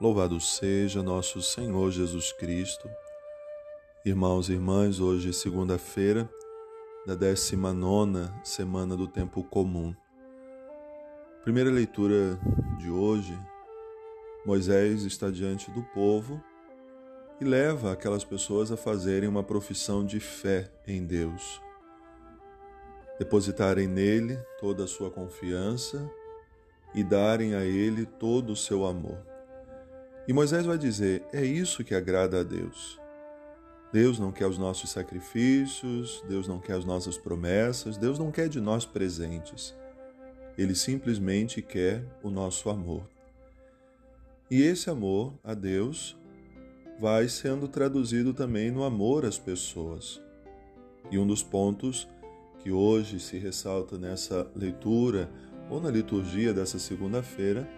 Louvado seja nosso Senhor Jesus Cristo. Irmãos e irmãs, hoje é segunda-feira da 19 semana do tempo comum. Primeira leitura de hoje, Moisés está diante do povo e leva aquelas pessoas a fazerem uma profissão de fé em Deus. Depositarem nele toda a sua confiança e darem a ele todo o seu amor. E Moisés vai dizer: é isso que agrada a Deus. Deus não quer os nossos sacrifícios, Deus não quer as nossas promessas, Deus não quer de nós presentes. Ele simplesmente quer o nosso amor. E esse amor a Deus vai sendo traduzido também no amor às pessoas. E um dos pontos que hoje se ressalta nessa leitura ou na liturgia dessa segunda-feira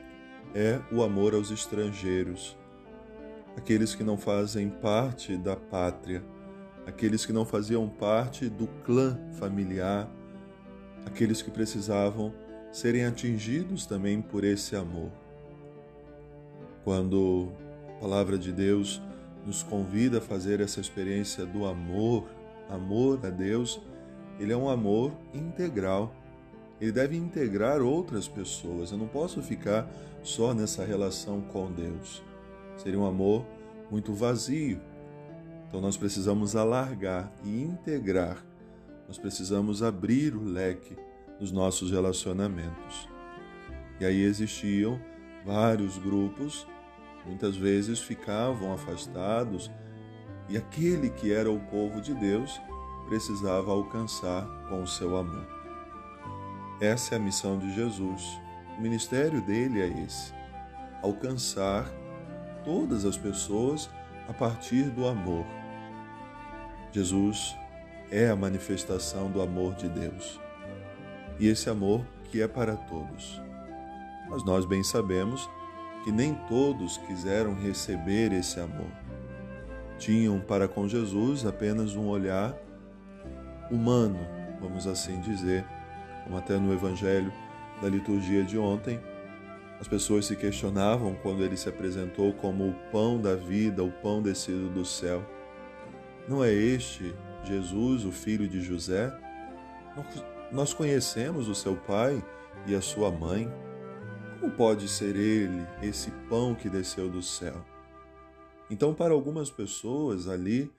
é o amor aos estrangeiros, aqueles que não fazem parte da pátria, aqueles que não faziam parte do clã familiar, aqueles que precisavam serem atingidos também por esse amor. Quando a palavra de Deus nos convida a fazer essa experiência do amor, amor a Deus, ele é um amor integral ele deve integrar outras pessoas. Eu não posso ficar só nessa relação com Deus. Seria um amor muito vazio. Então nós precisamos alargar e integrar. Nós precisamos abrir o leque dos nossos relacionamentos. E aí existiam vários grupos, muitas vezes ficavam afastados, e aquele que era o povo de Deus precisava alcançar com o seu amor. Essa é a missão de Jesus. O ministério dele é esse: alcançar todas as pessoas a partir do amor. Jesus é a manifestação do amor de Deus. E esse amor que é para todos. Mas nós bem sabemos que nem todos quiseram receber esse amor. Tinham para com Jesus apenas um olhar humano, vamos assim dizer, como até no Evangelho da liturgia de ontem, as pessoas se questionavam quando ele se apresentou como o pão da vida, o pão descido do céu. Não é este Jesus, o filho de José? Nós conhecemos o seu pai e a sua mãe. Como pode ser ele esse pão que desceu do céu? Então, para algumas pessoas ali,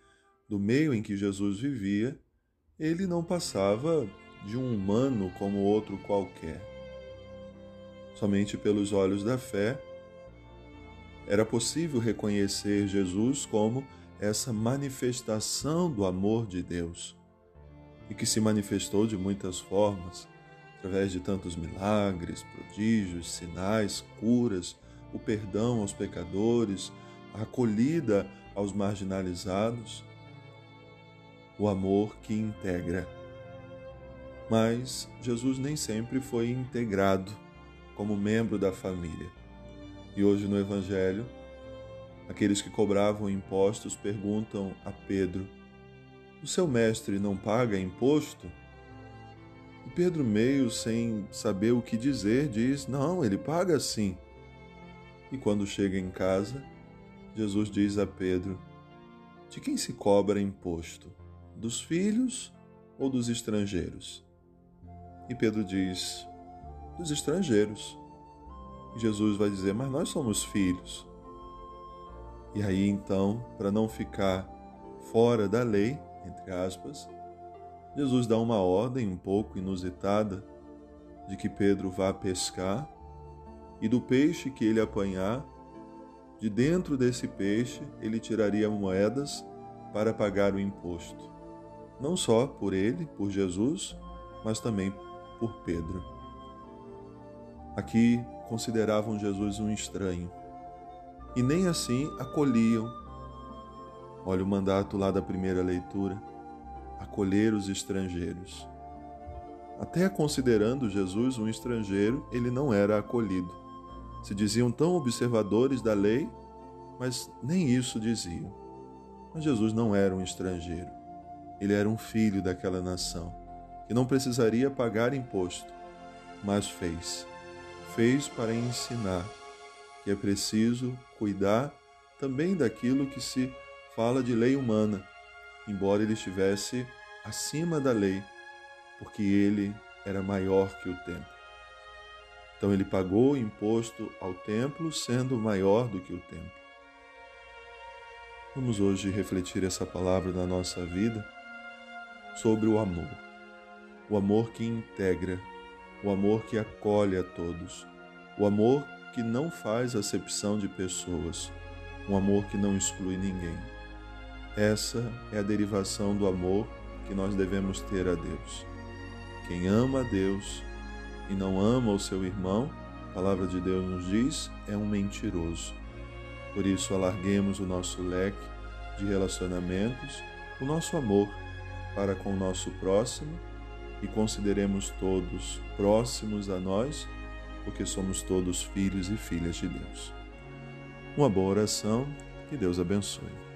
do meio em que Jesus vivia, ele não passava de um humano como outro qualquer. Somente pelos olhos da fé era possível reconhecer Jesus como essa manifestação do amor de Deus e que se manifestou de muitas formas, através de tantos milagres, prodígios, sinais, curas, o perdão aos pecadores, a acolhida aos marginalizados, o amor que integra mas Jesus nem sempre foi integrado como membro da família. E hoje no Evangelho, aqueles que cobravam impostos perguntam a Pedro: O seu mestre não paga imposto? E Pedro, meio sem saber o que dizer, diz: Não, ele paga sim. E quando chega em casa, Jesus diz a Pedro: De quem se cobra imposto? Dos filhos ou dos estrangeiros? E Pedro diz: dos estrangeiros. E Jesus vai dizer: mas nós somos filhos. E aí então, para não ficar fora da lei, entre aspas, Jesus dá uma ordem um pouco inusitada de que Pedro vá pescar e do peixe que ele apanhar, de dentro desse peixe ele tiraria moedas para pagar o imposto. Não só por ele, por Jesus, mas também por Pedro. Aqui consideravam Jesus um estranho e nem assim acolhiam. Olha o mandato lá da primeira leitura: acolher os estrangeiros. Até considerando Jesus um estrangeiro, ele não era acolhido. Se diziam tão observadores da lei, mas nem isso diziam. Mas Jesus não era um estrangeiro. Ele era um filho daquela nação que não precisaria pagar imposto, mas fez. Fez para ensinar, que é preciso cuidar também daquilo que se fala de lei humana, embora ele estivesse acima da lei, porque ele era maior que o templo. Então ele pagou imposto ao templo, sendo maior do que o templo. Vamos hoje refletir essa palavra na nossa vida sobre o amor. O amor que integra, o amor que acolhe a todos, o amor que não faz acepção de pessoas, um amor que não exclui ninguém. Essa é a derivação do amor que nós devemos ter a Deus. Quem ama a Deus e não ama o seu irmão, a palavra de Deus nos diz, é um mentiroso. Por isso, alarguemos o nosso leque de relacionamentos, o nosso amor para com o nosso próximo e consideremos todos próximos a nós, porque somos todos filhos e filhas de Deus. Uma boa oração, que Deus abençoe.